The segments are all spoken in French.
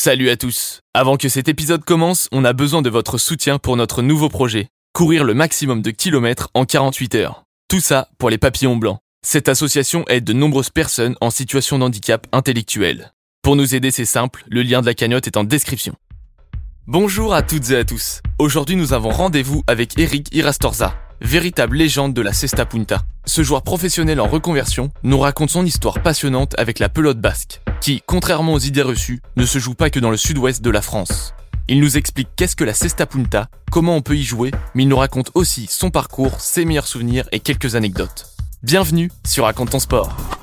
Salut à tous Avant que cet épisode commence, on a besoin de votre soutien pour notre nouveau projet. Courir le maximum de kilomètres en 48 heures. Tout ça pour les papillons blancs. Cette association aide de nombreuses personnes en situation de handicap intellectuel. Pour nous aider, c'est simple, le lien de la cagnotte est en description. Bonjour à toutes et à tous. Aujourd'hui, nous avons rendez-vous avec Eric Irastorza, véritable légende de la Cesta Punta. Ce joueur professionnel en reconversion nous raconte son histoire passionnante avec la pelote basque, qui, contrairement aux idées reçues, ne se joue pas que dans le sud-ouest de la France. Il nous explique qu'est-ce que la Cesta Punta, comment on peut y jouer, mais il nous raconte aussi son parcours, ses meilleurs souvenirs et quelques anecdotes. Bienvenue sur Raconte ton sport.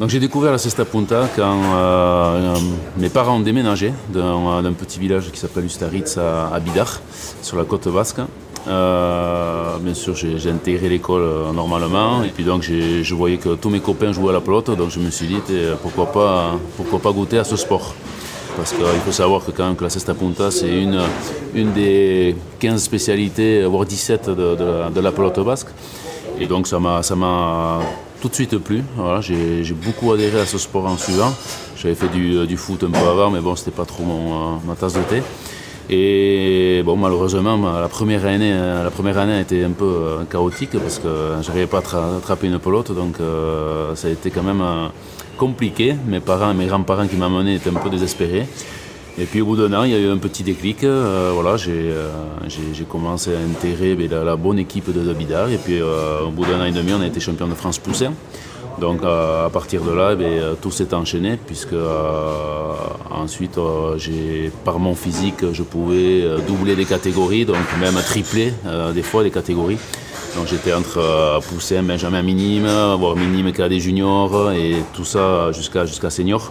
Donc j'ai découvert la Cesta Punta quand euh, mes parents ont déménagé d'un petit village qui s'appelle Ustaritz à, Bidar, sur la côte basque. Euh, bien sûr, j'ai intégré l'école euh, normalement et puis donc je voyais que tous mes copains jouaient à la pelote, donc je me suis dit pourquoi pas, pourquoi pas goûter à ce sport? Parce qu'il faut savoir que quand même la Cesta Punta c'est une, une des 15 spécialités, voire 17 de, de la pelote basque. Et donc ça m'a tout de suite plu. Voilà, j'ai beaucoup adhéré à ce sport en suivant. J'avais fait du, euh, foot un peu avant, mais bon, c'était pas trop mon, euh, ma tasse de thé. Et bon, malheureusement, la première année, euh, la première année a été un peu chaotique parce que j'arrivais pas à attraper une pelote, donc ça a été quand même compliqué. Mes parents, mes grands-parents qui m'amenaient étaient un peu désespérés. Et puis au bout d'un an, il y a eu un petit déclic. Euh, voilà, euh, j'ai commencé à intégrer ben, la, bonne équipe de Bidar. Et puis euh, au bout d'un an et demi, on a été champion de France poussin. Donc à partir de là, ben, tout s'est enchaîné puisque ensuite, par mon physique, je pouvais doubler les catégories, donc même tripler des fois les catégories. Donc j'étais entre poussin, Benjamin minime, voire minime cadet junior et tout ça jusqu'à jusqu'à senior.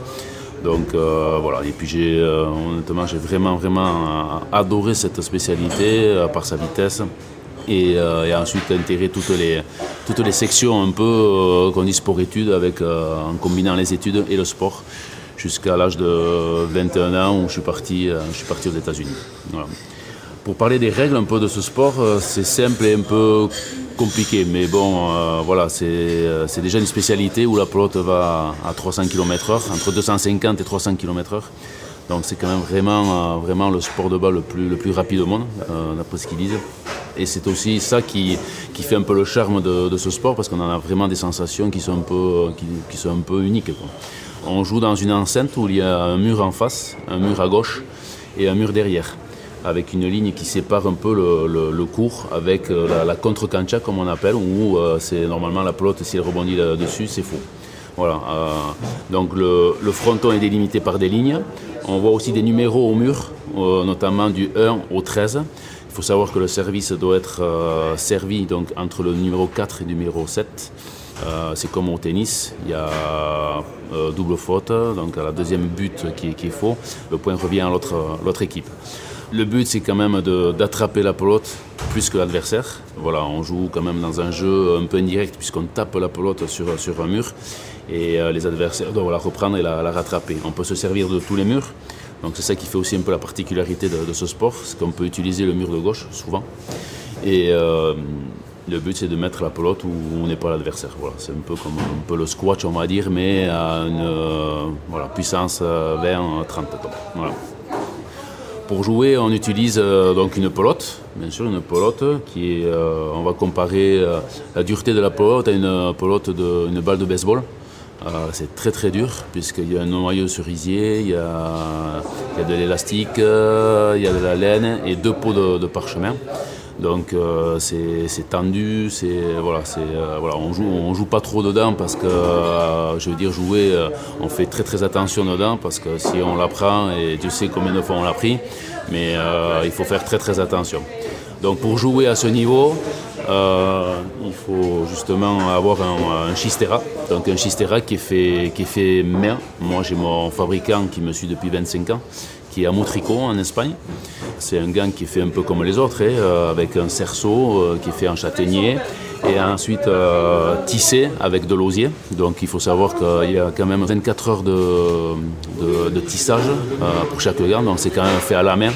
Donc euh, voilà, et puis j'ai euh, honnêtement j'ai vraiment vraiment adoré cette spécialité euh, par sa vitesse. Et, ensuite intégrer toutes les, toutes les sections un peu qu'on dit sport-études avec en combinant les études et le sport jusqu'à l'âge de 21 ans où je suis parti, je suis parti aux États-Unis. Pour parler des règles un peu de ce sport, c'est simple et un peu compliqué, mais bon, euh, voilà, euh, c'est déjà une spécialité où la pelote va à 300 km/h, entre 250 et 300 km/h. Donc c'est quand même vraiment, euh, vraiment le sport de balle le plus, rapide au monde, d'après ce qu'ils disent. Et c'est aussi ça qui, qui, fait un peu le charme de, ce sport, parce qu'on en a vraiment des sensations qui sont un peu, qui, sont un peu uniques. On joue dans une enceinte où il y a un mur en face, un mur à gauche et un mur derrière avec une ligne qui sépare un peu le, cours avec euh, la, contre-cancha comme on appelle, où euh, c'est normalement la pelote, si elle rebondit là-dessus, c'est faux. Voilà. Euh, donc le, fronton est délimité par des lignes. On voit aussi des numéros au mur, notamment du 1 au 13. Il faut savoir que le service doit être servi donc, entre le numéro 4 et le numéro 7. c'est comme au tennis, il y a double faute, donc à la deuxième but qui est faux, le point revient à l'autre équipe. Le but, c'est quand même d'attraper la pelote plus que l'adversaire. Voilà, on joue quand même dans un jeu un peu indirect puisqu'on tape la pelote sur, un mur et euh, les adversaires doivent la reprendre et la, rattraper. On peut se servir de tous les murs. Donc c'est ça qui fait aussi un peu la particularité de, ce sport, c'est qu'on peut utiliser le mur de gauche souvent. Et euh, le but c'est de mettre la pelote où on n'est pas l'adversaire. C'est un peu comme un peu le squash on va dire, mais à une euh, voilà, puissance 20-30 voilà. Pour jouer, on utilise euh, donc une pelote, bien sûr une pelote qui est, euh, on va comparer euh, la dureté de la pelote à une pelote de, une balle de baseball. c'est très très dur puisqu'il y a un noyau cerisier, il y a, il y a de l'élastique, il y a de la laine et deux pots de parchemin. Donc euh, c'est tendu, c'est voilà, c'est euh, voilà, on joue on joue pas trop dedans parce que euh, je veux dire jouer, on fait très très attention dedans parce que si on la prend et Dieu sait combien de fois on l'a pris, mais il faut faire très très attention. Donc pour jouer à ce niveau, il faut justement avoir un, un, chistera, donc un chistera qui est fait qui est fait main. Moi j'ai mon fabricant qui me suit depuis 25 ans qui est à Motrico en Espagne. C'est un gant qui fait un peu comme les autres, hein, euh, avec un cerceau euh, qui est fait en châtaignier et ensuite tissé avec de l'osier. Donc il faut savoir qu'il y a quand même 24 heures de, de tissage pour chaque gant, donc c'est quand même fait à la main.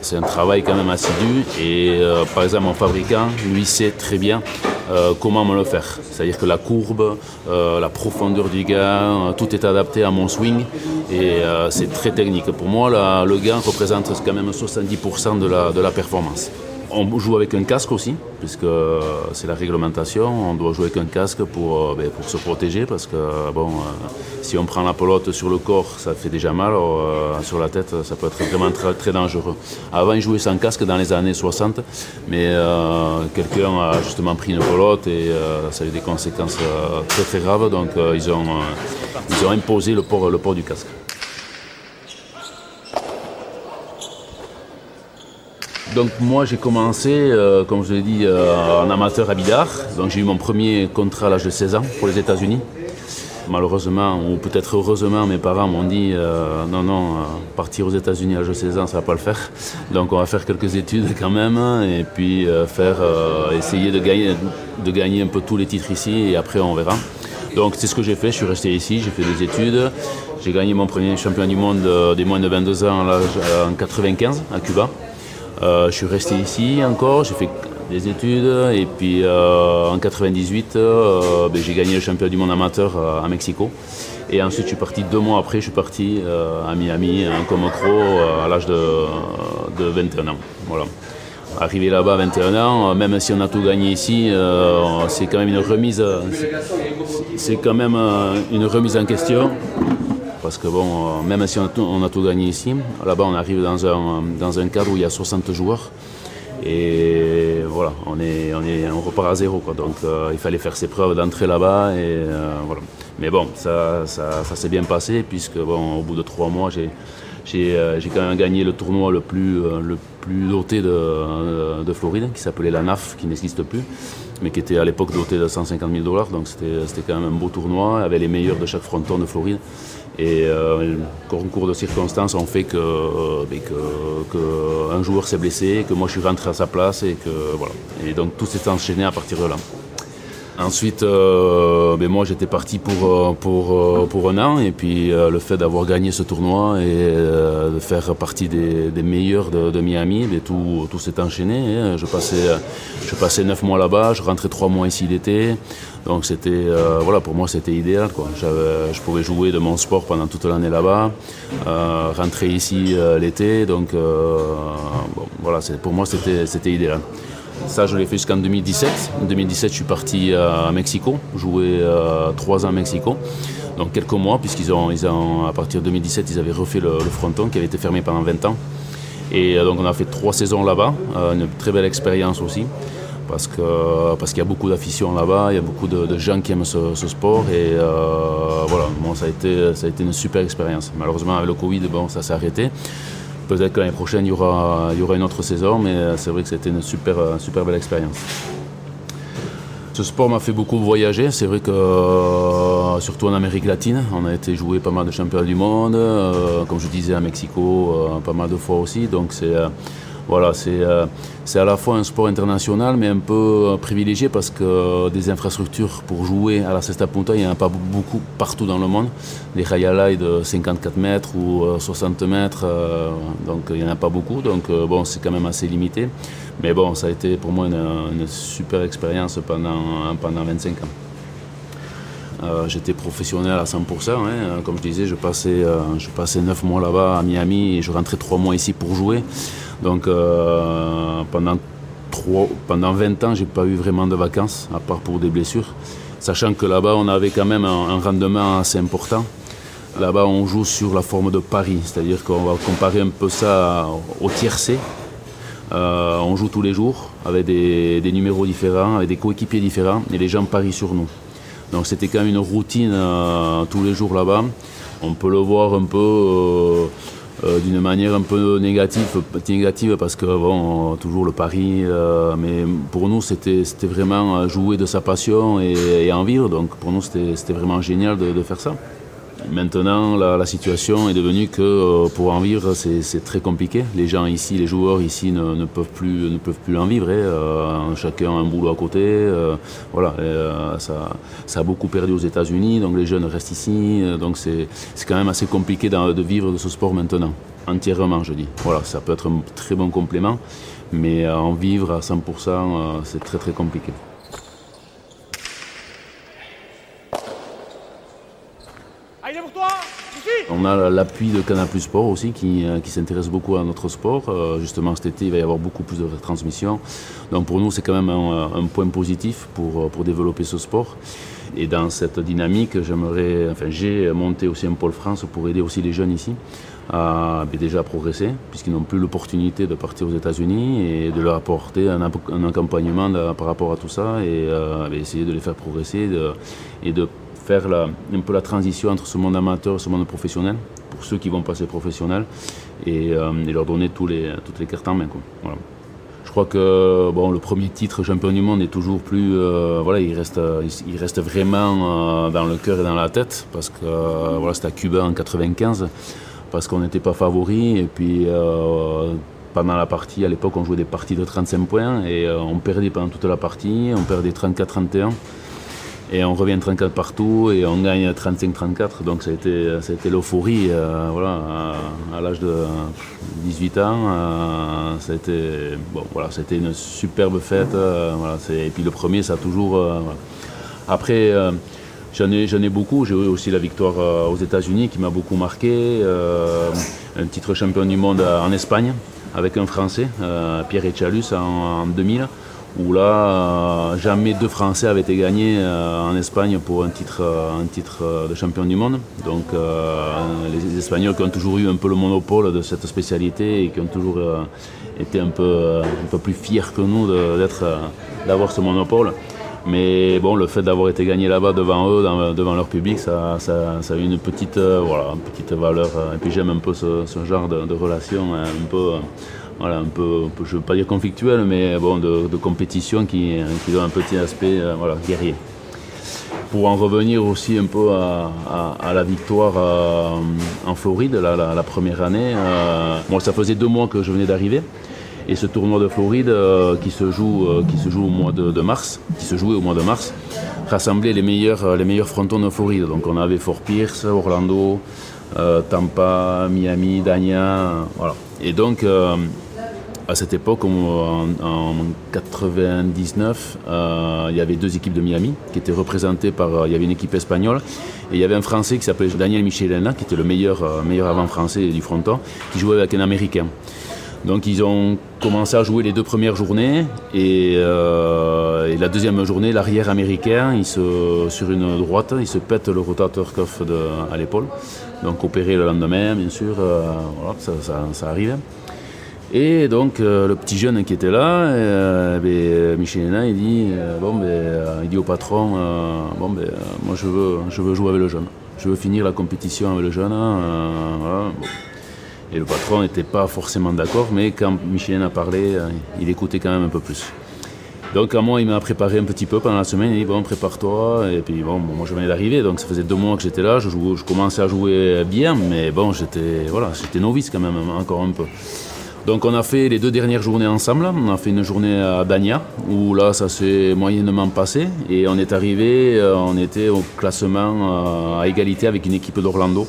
C'est un travail quand même assidu et par exemple mon fabricant, lui sait très bien euh, comment me le faire. C'est-à-dire que la courbe, euh, la profondeur du gain, euh, tout est adapté à mon swing et c'est très technique. Pour moi, le gain représente quand même 70% de la, de la performance. On joue avec un casque aussi, puisque c'est la réglementation. On doit jouer avec un casque pour, ben, pour se protéger, parce que bon, si on prend la pelote sur le corps, ça fait déjà mal. sur la tête, ça peut être vraiment très, très dangereux. Avant, ils jouaient sans casque dans les années 60, mais quelqu'un a justement pris une pelote et ça a eu des conséquences très très graves. Donc, ils, ont, ils ont imposé le port, le port du casque. Donc moi j'ai commencé, euh, comme je l'ai dit, euh, en amateur à Bidart. Donc j'ai eu mon premier contrat à l'âge de 16 ans pour les États-Unis. Malheureusement, ou peut-être heureusement, mes parents m'ont dit euh, non, non, partir aux États-Unis à l'âge de 16 ans, ça va pas le faire. Donc on va faire quelques études quand même et puis faire, essayer de gagner, de gagner un peu tous les titres ici et après on verra. Donc c'est ce que j'ai fait, je suis resté ici, j'ai fait des études. J'ai gagné mon premier champion du monde des moins de 22 ans en 95 à Cuba. Euh, je suis resté ici encore, j'ai fait des études et puis euh, en 98 euh, ben, j'ai gagné le championnat du monde amateur à Mexico. Et ensuite je suis parti deux mois après, je suis parti à Miami en Comocro à l'âge de, 21 ans. Voilà. Arrivé là-bas à 21 ans, même si on a tout gagné ici, c'est quand même une remise, c'est quand même une remise en question parce que bon, euh, même si on a, tout, gagné ici, là-bas on arrive dans un, dans un cadre où il y a 60 joueurs. Et voilà, on, est, on, est, on repart à zéro. Quoi. Donc euh, il fallait faire ses preuves d'entrée là-bas. Euh, voilà. Mais bon, ça, ça, s'est bien passé, puisque bon, au bout de trois mois, j'ai, quand même gagné le tournoi le plus, le plus doté de, de Floride, qui s'appelait la NAF, qui n'existe plus, mais qui était à l'époque doté de 150 000 dollars. Donc c'était quand même un beau tournoi, avec les meilleurs de chaque fronton de Floride. Et euh, concours de circonstances ont fait que, euh, ben, joueur s'est blessé, que moi je suis rentré à sa place et que voilà. Et donc tout s'est enchaîné à partir de là. Ensuite, euh, ben moi j'étais parti pour, euh, pour, euh, pour un an et puis le fait d'avoir gagné ce tournoi et de faire partie des, des meilleurs de, Miami, ben, tout, tout s'est enchaîné. Hein. Je passais, je passais neuf mois là-bas, je rentrais trois mois ici l'été. Donc c'était, voilà, pour moi c'était idéal. Quoi. Je pouvais jouer de mon sport pendant toute l'année là-bas, rentrer ici l'été. Donc pour moi c'était idéal. Ça, je l'ai fait jusqu'en 2017. En 2017, je suis parti à Mexico, jouer euh, trois ans à Mexico. Donc quelques mois, puisqu'ils ont, ils ont, à partir de 2017, ils avaient refait le, fronton qui avait été fermé pendant 20 ans. Et euh, donc on a fait trois saisons là-bas, euh, une très belle expérience aussi parce que parce qu'il y a beaucoup d'affection là-bas, il y a beaucoup de, gens qui aiment ce, sport et voilà, ça a été ça a été une super expérience. Malheureusement avec le Covid, bon, ça s'est arrêté. Peut-être que l'année prochaine, il y, aura, une autre saison, mais euh, c'est vrai que c'était une super, euh, super belle expérience. Ce sport m'a fait beaucoup voyager. C'est vrai que, euh, surtout en Amérique latine, on a été jouer pas mal de championnats du monde, comme je disais à Mexico, pas mal de fois aussi. Donc c'est voilà, euh, c'est à la fois un sport international, mais un peu euh, privilégié parce que euh, des infrastructures pour jouer à la Cesta Punta, il n'y en a pas beaucoup partout dans le monde. Les Hayalai de 54 mètres ou 60 mètres, donc il n'y en a pas beaucoup. Donc bon, c'est quand même assez limité. Mais bon, ça a été pour moi une, super expérience pendant, pendant 25 ans. j'étais professionnel à 100%. Hein. Comme je disais, je passais, je passais 9 mois là-bas à Miami et je rentrais 3 mois ici pour jouer. Donc euh, pendant, pendant 20 ans, j'ai pas eu vraiment de vacances, à part pour des blessures. Sachant que là-bas, on avait quand même un, rendement assez important. Là-bas, on joue sur la forme de pari, c'est-à-dire qu'on va comparer un peu ça au tiercé. Euh, on joue tous les jours avec des, numéros différents, avec des coéquipiers différents, et les gens parient sur nous. Donc c'était quand même une routine euh, tous les jours là-bas. On peut le voir un peu euh, d'une manière un peu négative, négative parce que bon, toujours le pari, euh, mais pour nous c'était vraiment jouer de sa passion et, en vivre, donc pour nous c'était vraiment génial de, faire ça. Maintenant, la, situation est devenue que euh, pour en vivre, c'est très compliqué. Les gens ici, les joueurs ici ne, peuvent, plus, ne peuvent plus en vivre. Hein. Euh, chacun a un boulot à côté. Euh, voilà, ça, a beaucoup perdu aux États-Unis, donc les jeunes restent ici. donc c'est quand même assez compliqué de, de vivre de ce sport maintenant, entièrement, je dis. Voilà, ça peut être un très bon complément, mais en vivre à 100%, c'est très très compliqué. On a l'appui de Canal Sport aussi qui, euh, qui s'intéresse beaucoup à notre sport. Euh, justement cet été il va y avoir beaucoup plus de retransmissions. Donc pour nous c'est quand même un, point positif pour, développer ce sport. Et dans cette dynamique, j'aimerais, enfin j'ai monté aussi un pôle France pour aider aussi les jeunes ici à ben, déjà progresser, puisqu'ils n'ont plus l'opportunité de partir aux États-Unis et de leur apporter un, accompagnement par rapport à tout ça et euh, ben, essayer de les faire progresser et de un peu la transition entre ce monde amateur et ce monde professionnel, pour ceux qui vont passer professionnel, et, euh, leur donner toutes les cartes en main. Je crois que bon, le premier titre champion du monde est toujours plus. Euh, voilà, il reste, il reste vraiment euh, dans le cœur et dans la tête, parce que voilà, c'était à Cuba en 95, parce qu'on n'était pas favori, et puis pendant la partie, à l'époque, on jouait des parties de 35 points, et on perdait pendant toute la partie, on perdait 34-31. Et on revient 34 partout et on gagne 35-34. Donc ça a été, été l'euphorie euh, voilà, à, l'âge de 18 ans. Euh, bon, voilà, c'était une superbe fête. Euh, voilà, et puis le premier, ça a toujours. Après, j'en ai, ai beaucoup. J'ai eu aussi la victoire aux États-Unis qui m'a beaucoup marqué. un titre champion du monde en Espagne avec un Français, Pierre Echalus, en, en 2000 où là, euh, jamais deux Français avaient été gagnés euh, en Espagne pour un titre, euh, un titre de champion du monde. Donc les Espagnols qui ont toujours eu un peu le monopole de cette spécialité et qui ont toujours été un peu, un peu plus fiers que nous d'avoir ce monopole. Mais bon, le fait d'avoir été gagné là-bas devant eux, devant leur public, ça, a eu une petite, voilà, petite valeur. Et puis j'aime un peu ce, genre de, de relation un peu voilà, un peu, je ne veux pas dire conflictuel, mais bon, de, compétition qui, qui, donne un petit aspect euh, voilà, guerrier. Pour en revenir aussi un peu à, la victoire euh, en Floride, la, première année, euh, ça faisait deux mois que je venais d'arriver. Et ce tournoi de Floride qui, se joue, qui se joue au mois de, mars, qui se jouait au mois de mars, rassemblait les meilleurs, les meilleurs frontons de Floride. Donc on avait Fort Pierce, Orlando, Tampa, Miami, Dania, voilà. Et donc à cette époque, en, 1999, euh, il y avait deux équipes de Miami qui étaient représentées par. Euh, il y avait une équipe espagnole et il y avait un Français qui s'appelait Daniel Michelena, qui était le meilleur, euh, meilleur avant français du fronton, qui jouait avec un Américain. Donc ils ont commencé à jouer les deux premières journées et, la deuxième journée, l'arrière américain, il se, sur une droite, il se pète le rotateur cuff à l'épaule. Donc opéré le lendemain, bien sûr, ça, ça arrive. Et donc euh, le petit jeune qui était là, euh, ben, Michel il dit, euh, bon, ben, il dit au patron, bon, ben, moi je veux, jouer avec le jeune. Je veux finir la compétition avec le jeune. Et le patron n'était pas forcément d'accord, mais quand Michel a parlé, il écoutait quand même un peu plus. Donc à moi, il m'a préparé un petit peu pendant la semaine. Il dit bon, prépare-toi. Et puis bon, moi je venais d'arriver, donc ça faisait deux mois que j'étais là. Je, je commençais à jouer bien, mais bon, j'étais voilà, j'étais novice quand même encore un peu. Donc on a fait les deux dernières journées ensemble. On a fait une journée à Dania, où là ça s'est moyennement passé. Et on est arrivé, euh, on était au classement euh, à égalité avec une équipe d'Orlando,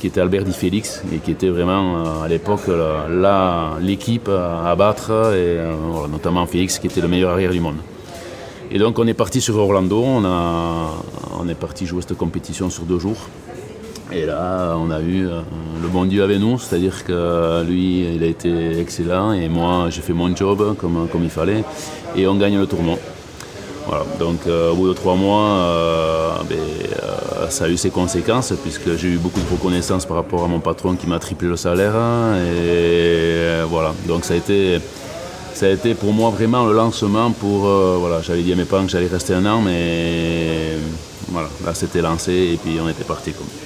qui était Albert Di Félix, et qui était vraiment euh, à l'époque l'équipe à battre, et notamment Félix qui était le meilleur arrière du monde. Et donc on est parti sur Orlando, on est parti jouer cette compétition sur deux jours. Et là, on a eu euh, le bon Dieu avec nous, c'est-à-dire que lui, il a été excellent et moi, j'ai fait mon job comme, il fallait et on gagne le tournoi. Voilà, donc euh, au bout de trois mois, euh, ben, ça a eu ses conséquences puisque j'ai eu beaucoup de reconnaissance par rapport à mon patron qui m'a triplé le salaire. et voilà, donc ça a été ça a été pour moi vraiment le lancement pour. voilà, j'avais dit à mes parents que j'allais rester un an, mais voilà, là c'était lancé et puis on était parti comme.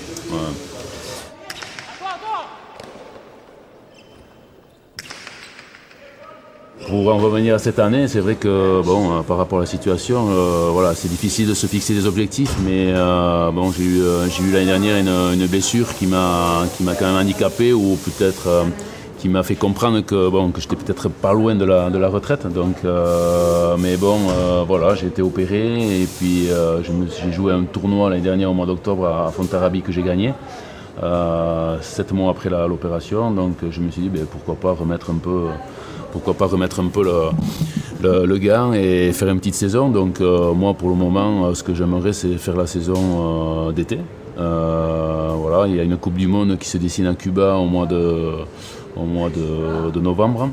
Pour en revenir à cette année, c'est vrai que bon, euh, par rapport à la situation, euh, voilà, c'est difficile de se fixer des objectifs, mais euh, bon, j'ai eu, eu l'année dernière une, une, blessure qui m'a, qui m'a quand même handicapé ou peut-être qui m'a fait comprendre que bon, que j'étais peut-être pas loin de la, de la retraite. Donc, mais bon, voilà, j'ai été opéré et puis j'ai joué un tournoi l'année dernière au mois d'octobre à Fontarabie que j'ai gagné. sept mois après l'opération, donc je me suis dit ben, pourquoi pas remettre un peu pourquoi pas remettre un peu le, le, gain et faire une petite saison. Donc euh, moi pour le moment euh, ce que j'aimerais c'est faire la saison euh, d'été. voilà, il y a une Coupe du Monde qui se dessine à Cuba au mois de, au mois de, novembre.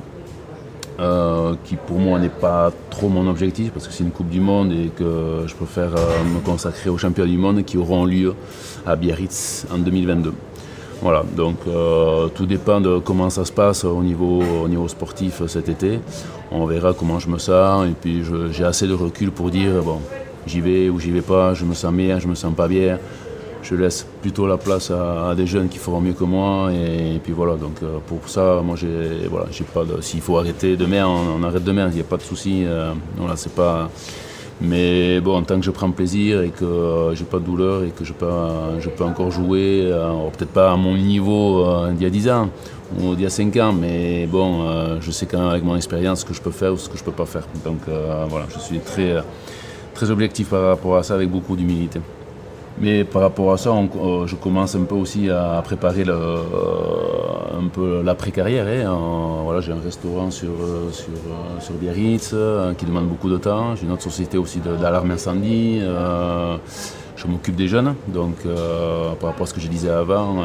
qui pour moi n'est pas trop mon objectif parce que c'est une Coupe du Monde et que je préfère me consacrer aux championnats du monde qui auront lieu à Biarritz en 2022. Voilà, donc euh, tout dépend de comment ça se passe au niveau, au niveau sportif cet été. On verra comment je me sens et puis j'ai assez de recul pour dire bon, j'y vais ou j'y vais pas, je me sens bien, je me sens pas bien. Je laisse plutôt la place à, des jeunes qui feront mieux que moi et, puis voilà. Donc euh, pour ça, moi j'ai voilà, j'ai pas de. S'il faut arrêter demain, on, arrête demain. Il n'y a pas de souci. Euh, voilà, c'est pas mais bon, tant que je prends plaisir et que euh, j'ai pas de douleur et que je peux, je peux encore jouer, euh, peut-être pas à mon niveau d'il y a 10 ans ou d'il y a 5 ans, mais bon, je sais quand même avec mon expérience ce que je peux faire ou ce que je peux pas faire. Donc voilà, je suis très, très objectif par rapport à ça avec beaucoup d'humilité. Mais par rapport à ça, euh, je commence un peu aussi à préparer euh, un peu l'après-carrière. Hein. Voilà, j'ai un restaurant sur, euh, sur Biarritz qui demande beaucoup de temps. J'ai une autre société aussi d'alarme incendie. je m'occupe des jeunes. Donc, par rapport à ce que je disais avant,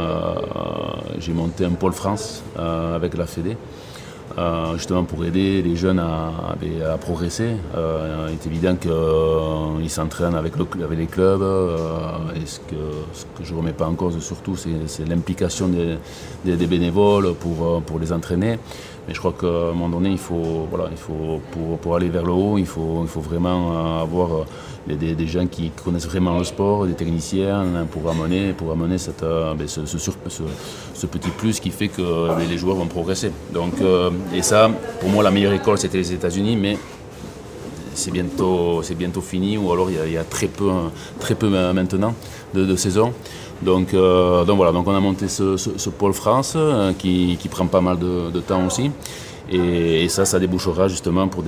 j'ai monté un pôle France avec la Fédé. Euh, justement pour aider les jeunes à, progresser. Euh, il est évident qu'ils euh, s'entraînent avec, les clubs. et ce que, je ne remets pas en cause surtout, c'est l'implication des, bénévoles pour les entraîner. Mais je crois qu'à un moment donné, il faut, voilà, il faut pour, pour, aller vers le haut, il faut, il faut vraiment avoir des, des, gens qui connaissent vraiment le sport, des techniciens pour amener, pour amener cette, ben, ce, ce, petit plus qui fait que ben, les joueurs vont progresser. Donc, et ça, pour moi, la meilleure école, c'était les États-Unis, mais c'est bientôt, bientôt fini, ou alors il y, a, très peu, très peu maintenant de, de saison. Donc, euh, donc voilà, donc on a monté ce, pôle France euh, qui, prend pas mal de, temps aussi. Et, ça, ça débouchera justement pour,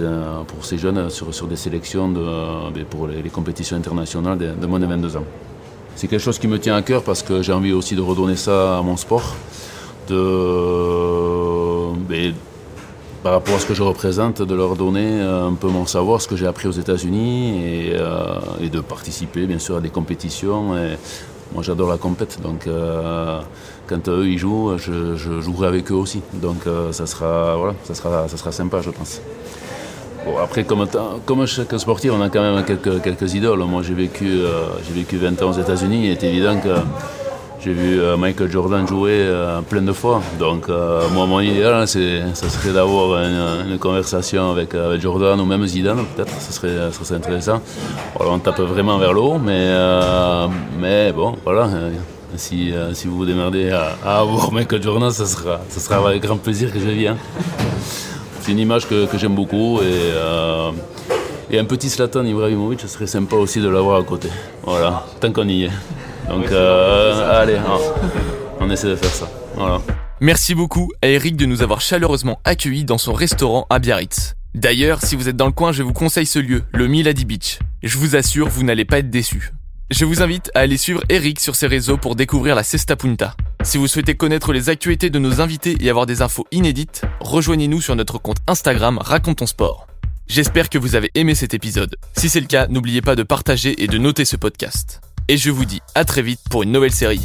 ces jeunes sur, des sélections de, ben, pour les, compétitions internationales de, moins de 22 ans. C'est quelque chose qui me tient à cœur parce que j'ai envie aussi de redonner ça à mon sport. Ben, par rapport à ce que je représente, de leur donner euh, un peu mon savoir, ce que j'ai appris aux États-Unis et, euh, de participer bien sûr à des compétitions. Moi j'adore la compète, donc euh, quand eux ils jouent, je, jouerai avec eux aussi. Donc ça, sera, voilà, ça, sera, ça sera sympa je pense. Bon, après, comme, comme chaque sportif, on a quand même quelques, idoles. Moi j'ai vécu, j'ai vécu 20 ans aux États-Unis, il est évident que j'ai vu euh, Michael Jordan jouer euh, plein de fois. Donc, euh, moi, mon idéal, c'est, ça serait d'avoir une, conversation avec, Jordan ou même Zidane, peut-être. Ça serait, ça serait intéressant. on tape vraiment vers le haut, mais, mais bon, voilà. Si, si vous vous démerdez à, avoir Michael Jordan, ça sera, ça sera avec grand plaisir que je viens. C'est une image que, que j'aime beaucoup et, et un petit Slatan Ibrahimovic, ce serait sympa aussi de l'avoir à côté. Voilà, tant qu'on y est. Donc euh, allez, hein. on essaie de faire ça. Voilà. Merci beaucoup à Eric de nous avoir chaleureusement accueillis dans son restaurant à Biarritz. D'ailleurs, si vous êtes dans le coin, je vous conseille ce lieu, le Milady Beach. Je vous assure, vous n'allez pas être déçus. Je vous invite à aller suivre Eric sur ses réseaux pour découvrir la Cesta Punta. Si vous souhaitez connaître les actualités de nos invités et avoir des infos inédites, rejoignez-nous sur notre compte Instagram Racontons Sport. J'espère que vous avez aimé cet épisode. Si c'est le cas, n'oubliez pas de partager et de noter ce podcast. Et je vous dis à très vite pour une nouvelle série.